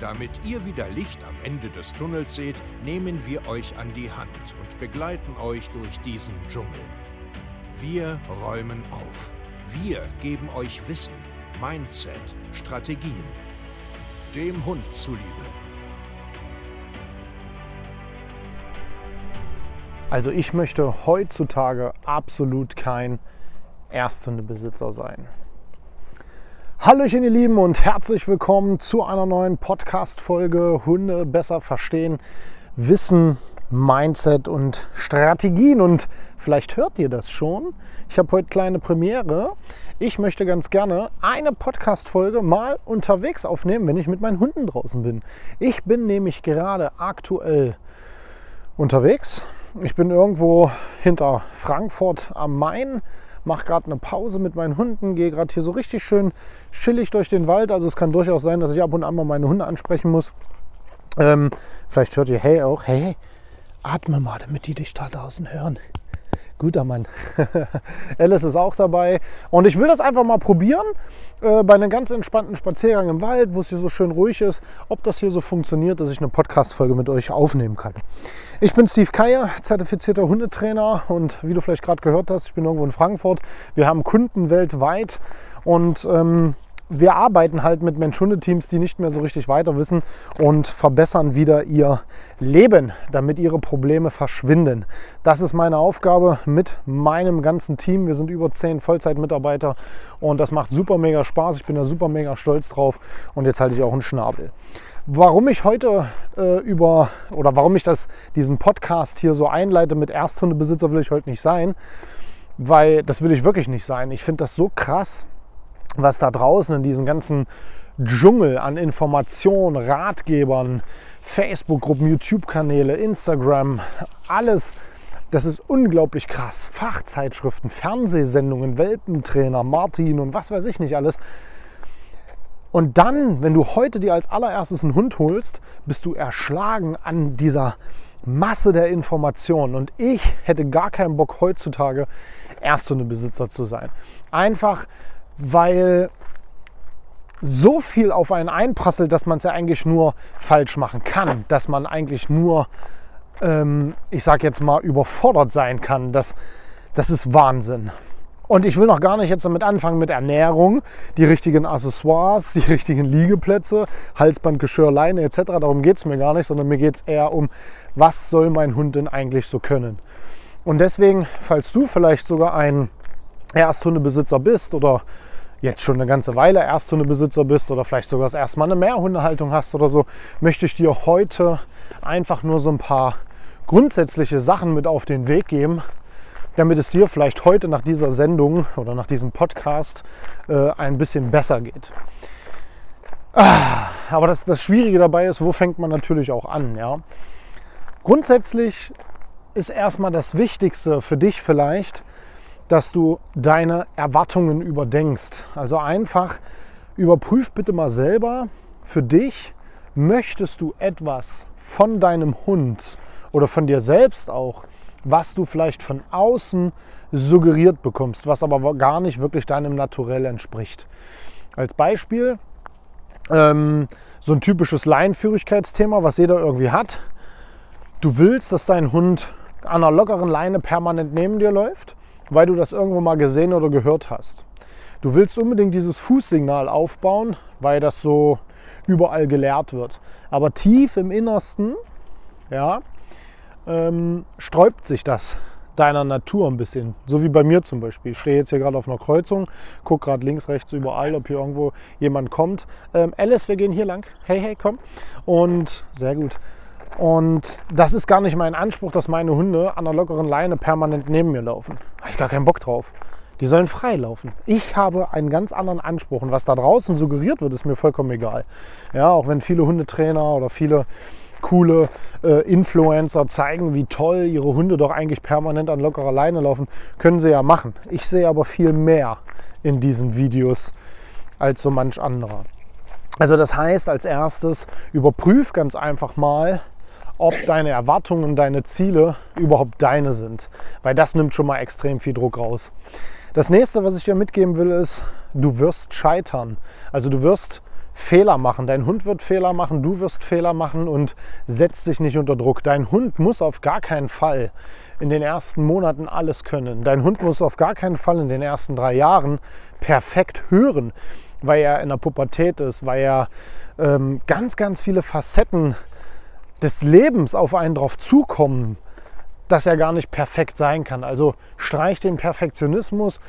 Damit ihr wieder Licht am Ende des Tunnels seht, nehmen wir euch an die Hand und begleiten euch durch diesen Dschungel. Wir räumen auf. Wir geben euch Wissen, Mindset, Strategien. Dem Hund zuliebe. Also ich möchte heutzutage absolut kein Ersthundebesitzer sein. Hallöchen ihr Lieben und herzlich willkommen zu einer neuen Podcast-Folge Hunde besser verstehen, Wissen, Mindset und Strategien. Und vielleicht hört ihr das schon. Ich habe heute kleine Premiere. Ich möchte ganz gerne eine Podcast-Folge mal unterwegs aufnehmen, wenn ich mit meinen Hunden draußen bin. Ich bin nämlich gerade aktuell unterwegs. Ich bin irgendwo hinter Frankfurt am Main mache gerade eine Pause mit meinen Hunden, gehe gerade hier so richtig schön chillig durch den Wald. Also es kann durchaus sein, dass ich ab und an mal meine Hunde ansprechen muss. Ähm, vielleicht hört ihr Hey auch. Hey, hey, atme mal, damit die dich da draußen hören. Guter Mann. Alice ist auch dabei. Und ich will das einfach mal probieren äh, bei einem ganz entspannten Spaziergang im Wald, wo es hier so schön ruhig ist, ob das hier so funktioniert, dass ich eine Podcast-Folge mit euch aufnehmen kann. Ich bin Steve Keier, zertifizierter Hundetrainer und wie du vielleicht gerade gehört hast, ich bin irgendwo in Frankfurt. Wir haben Kunden weltweit und ähm, wir arbeiten halt mit Mensch-Hunde-Teams, die nicht mehr so richtig weiter wissen und verbessern wieder ihr Leben, damit ihre Probleme verschwinden. Das ist meine Aufgabe mit meinem ganzen Team. Wir sind über zehn Vollzeitmitarbeiter und das macht super mega Spaß. Ich bin da super mega stolz drauf und jetzt halte ich auch einen Schnabel. Warum ich heute äh, über oder warum ich das, diesen Podcast hier so einleite mit Ersthundebesitzer will ich heute nicht sein, weil das will ich wirklich nicht sein. Ich finde das so krass, was da draußen in diesem ganzen Dschungel an Informationen, Ratgebern, Facebook-Gruppen, YouTube-Kanäle, Instagram, alles, das ist unglaublich krass. Fachzeitschriften, Fernsehsendungen, Welpentrainer, Martin und was weiß ich nicht alles. Und dann, wenn du heute dir als allererstes einen Hund holst, bist du erschlagen an dieser Masse der Informationen. Und ich hätte gar keinen Bock heutzutage Ersthundebesitzer zu sein. Einfach, weil so viel auf einen einprasselt, dass man es ja eigentlich nur falsch machen kann, dass man eigentlich nur, ähm, ich sage jetzt mal, überfordert sein kann. Das, das ist Wahnsinn. Und ich will noch gar nicht jetzt damit anfangen mit Ernährung, die richtigen Accessoires, die richtigen Liegeplätze, Halsband, Geschirr, Leine etc. Darum geht es mir gar nicht, sondern mir geht es eher um, was soll mein Hund denn eigentlich so können. Und deswegen, falls du vielleicht sogar ein Ersthundebesitzer bist oder jetzt schon eine ganze Weile Ersthundebesitzer bist oder vielleicht sogar das erste Mal eine Mehrhundehaltung hast oder so, möchte ich dir heute einfach nur so ein paar grundsätzliche Sachen mit auf den Weg geben, damit es dir vielleicht heute nach dieser Sendung oder nach diesem Podcast äh, ein bisschen besser geht. Ah, aber das, das Schwierige dabei ist, wo fängt man natürlich auch an? Ja? Grundsätzlich ist erstmal das Wichtigste für dich vielleicht, dass du deine Erwartungen überdenkst. Also einfach überprüf bitte mal selber für dich, möchtest du etwas von deinem Hund oder von dir selbst auch, was du vielleicht von außen suggeriert bekommst, was aber gar nicht wirklich deinem Naturell entspricht. Als Beispiel ähm, so ein typisches Leinenführigkeitsthema, was jeder irgendwie hat. Du willst, dass dein Hund an einer lockeren Leine permanent neben dir läuft weil du das irgendwo mal gesehen oder gehört hast. Du willst unbedingt dieses Fußsignal aufbauen, weil das so überall gelehrt wird. Aber tief im Innersten ja, ähm, sträubt sich das deiner Natur ein bisschen. So wie bei mir zum Beispiel. Ich stehe jetzt hier gerade auf einer Kreuzung, gucke gerade links, rechts, überall, ob hier irgendwo jemand kommt. Ähm, Alice, wir gehen hier lang. Hey, hey, komm. Und sehr gut. Und das ist gar nicht mein Anspruch, dass meine Hunde an der lockeren Leine permanent neben mir laufen. Da habe ich gar keinen Bock drauf. Die sollen frei laufen. Ich habe einen ganz anderen Anspruch. Und was da draußen suggeriert wird, ist mir vollkommen egal. Ja, auch wenn viele Hundetrainer oder viele coole äh, Influencer zeigen, wie toll ihre Hunde doch eigentlich permanent an lockerer Leine laufen. Können sie ja machen. Ich sehe aber viel mehr in diesen Videos als so manch anderer. Also das heißt als erstes, überprüf ganz einfach mal, ob deine Erwartungen, deine Ziele überhaupt deine sind. Weil das nimmt schon mal extrem viel Druck raus. Das nächste, was ich dir mitgeben will, ist, du wirst scheitern. Also du wirst Fehler machen. Dein Hund wird Fehler machen, du wirst Fehler machen und setzt dich nicht unter Druck. Dein Hund muss auf gar keinen Fall in den ersten Monaten alles können. Dein Hund muss auf gar keinen Fall in den ersten drei Jahren perfekt hören, weil er in der Pubertät ist, weil er ähm, ganz, ganz viele Facetten des Lebens auf einen drauf zukommen, dass er gar nicht perfekt sein kann. Also streich den Perfektionismus,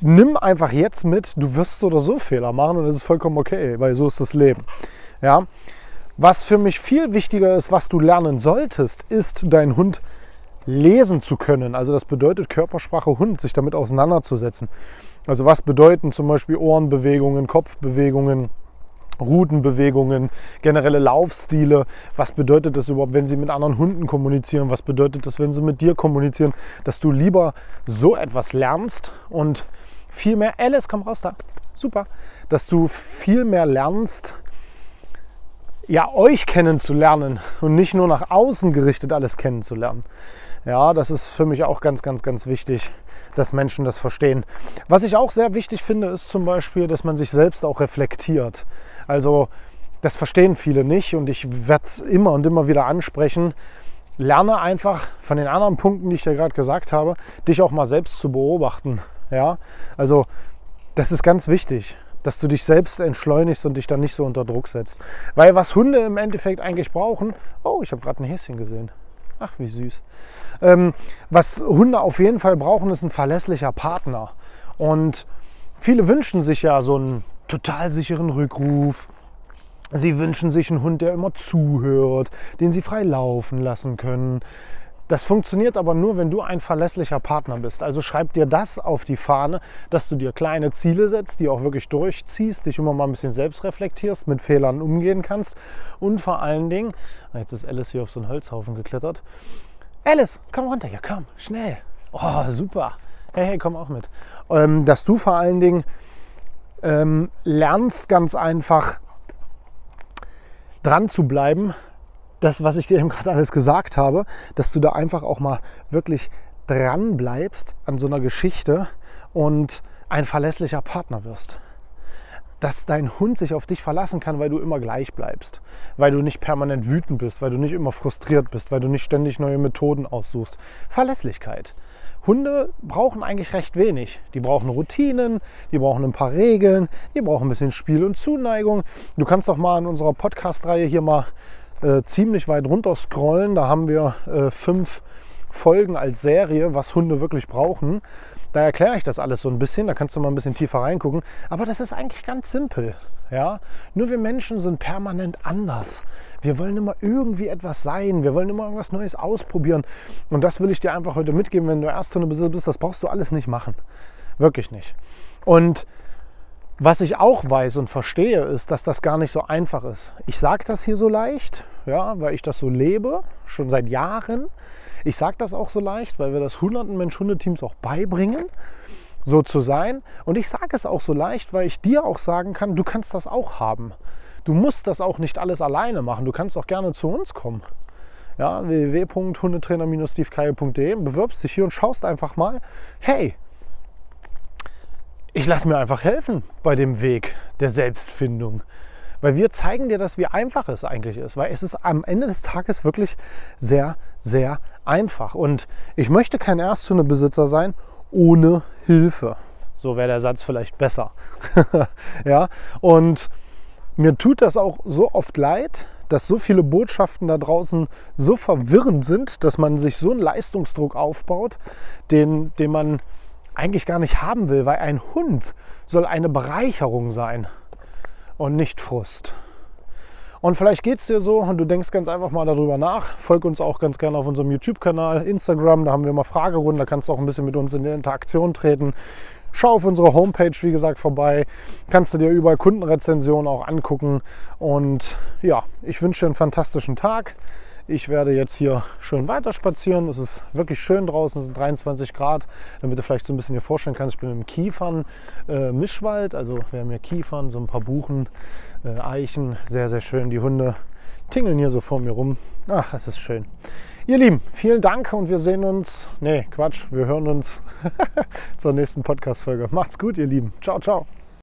nimm einfach jetzt mit, du wirst oder so Fehler machen und das ist vollkommen okay, weil so ist das Leben. Ja? Was für mich viel wichtiger ist, was du lernen solltest, ist dein Hund lesen zu können. Also das bedeutet Körpersprache Hund, sich damit auseinanderzusetzen. Also was bedeuten zum Beispiel Ohrenbewegungen, Kopfbewegungen, Rutenbewegungen, generelle Laufstile. Was bedeutet das überhaupt, wenn sie mit anderen Hunden kommunizieren? Was bedeutet das, wenn sie mit dir kommunizieren? Dass du lieber so etwas lernst und viel mehr, Alice, komm raus da, super, dass du viel mehr lernst, ja, euch kennenzulernen und nicht nur nach außen gerichtet alles kennenzulernen. Ja, das ist für mich auch ganz, ganz, ganz wichtig, dass Menschen das verstehen. Was ich auch sehr wichtig finde, ist zum Beispiel, dass man sich selbst auch reflektiert. Also das verstehen viele nicht und ich werde es immer und immer wieder ansprechen. Lerne einfach von den anderen Punkten, die ich dir gerade gesagt habe, dich auch mal selbst zu beobachten. Ja, also das ist ganz wichtig, dass du dich selbst entschleunigst und dich dann nicht so unter Druck setzt. Weil was Hunde im Endeffekt eigentlich brauchen, oh, ich habe gerade ein Häschen gesehen. Ach, wie süß. Ähm, was Hunde auf jeden Fall brauchen, ist ein verlässlicher Partner. Und viele wünschen sich ja so einen total sicheren Rückruf. Sie wünschen sich einen Hund, der immer zuhört, den sie frei laufen lassen können. Das funktioniert aber nur, wenn du ein verlässlicher Partner bist. Also schreib dir das auf die Fahne, dass du dir kleine Ziele setzt, die auch wirklich durchziehst, dich immer mal ein bisschen selbst reflektierst, mit Fehlern umgehen kannst und vor allen Dingen, ah, jetzt ist Alice hier auf so einen Holzhaufen geklettert. Alice, komm runter hier, komm, schnell. Oh, super. Hey, hey, komm auch mit. Ähm, dass du vor allen Dingen ähm, lernst ganz einfach dran zu bleiben, das, was ich dir eben gerade alles gesagt habe, dass du da einfach auch mal wirklich dran bleibst an so einer Geschichte und ein verlässlicher Partner wirst. Dass dein Hund sich auf dich verlassen kann, weil du immer gleich bleibst, weil du nicht permanent wütend bist, weil du nicht immer frustriert bist, weil du nicht ständig neue Methoden aussuchst. Verlässlichkeit. Hunde brauchen eigentlich recht wenig. Die brauchen Routinen, die brauchen ein paar Regeln, die brauchen ein bisschen Spiel und Zuneigung. Du kannst doch mal in unserer Podcast-Reihe hier mal äh, ziemlich weit runter scrollen. Da haben wir äh, fünf Folgen als Serie, was Hunde wirklich brauchen. Da erkläre ich das alles so ein bisschen, da kannst du mal ein bisschen tiefer reingucken. Aber das ist eigentlich ganz simpel. Ja? Nur wir Menschen sind permanent anders. Wir wollen immer irgendwie etwas sein, wir wollen immer irgendwas Neues ausprobieren. Und das will ich dir einfach heute mitgeben, wenn du Ersthundebesitzer bist, das brauchst du alles nicht machen. Wirklich nicht. Und was ich auch weiß und verstehe, ist, dass das gar nicht so einfach ist. Ich sage das hier so leicht, ja, weil ich das so lebe, schon seit Jahren. Ich sage das auch so leicht, weil wir das hunderten Mensch-Hundeteams auch beibringen, so zu sein. Und ich sage es auch so leicht, weil ich dir auch sagen kann, du kannst das auch haben. Du musst das auch nicht alles alleine machen. Du kannst auch gerne zu uns kommen. Ja, www.hundetrainer-stevekeiel.de, bewirbst dich hier und schaust einfach mal, hey, ich lasse mir einfach helfen bei dem Weg der Selbstfindung. Weil wir zeigen dir das, wie einfach es eigentlich ist. Weil es ist am Ende des Tages wirklich sehr, sehr einfach. Und ich möchte kein Ersthundebesitzer sein ohne Hilfe. So wäre der Satz vielleicht besser. ja, und mir tut das auch so oft leid, dass so viele Botschaften da draußen so verwirrend sind, dass man sich so einen Leistungsdruck aufbaut, den, den man eigentlich gar nicht haben will, weil ein Hund soll eine Bereicherung sein und nicht Frust. Und vielleicht geht es dir so und du denkst ganz einfach mal darüber nach. Folg uns auch ganz gerne auf unserem YouTube-Kanal, Instagram, da haben wir immer Fragerunden, da kannst du auch ein bisschen mit uns in die Interaktion treten. schau auf unsere Homepage, wie gesagt, vorbei. Kannst du dir überall Kundenrezensionen auch angucken. Und ja, ich wünsche dir einen fantastischen Tag. Ich werde jetzt hier schön weiter spazieren. Es ist wirklich schön draußen, es sind 23 Grad. Damit du vielleicht so ein bisschen dir vorstellen kannst, ich bin im Kiefern-Mischwald. Äh, also wir haben hier Kiefern, so ein paar Buchen, äh, Eichen. Sehr, sehr schön. Die Hunde tingeln hier so vor mir rum. Ach, es ist schön. Ihr Lieben, vielen Dank und wir sehen uns. Nee, Quatsch, wir hören uns zur nächsten Podcast-Folge. Macht's gut, ihr Lieben. Ciao, ciao.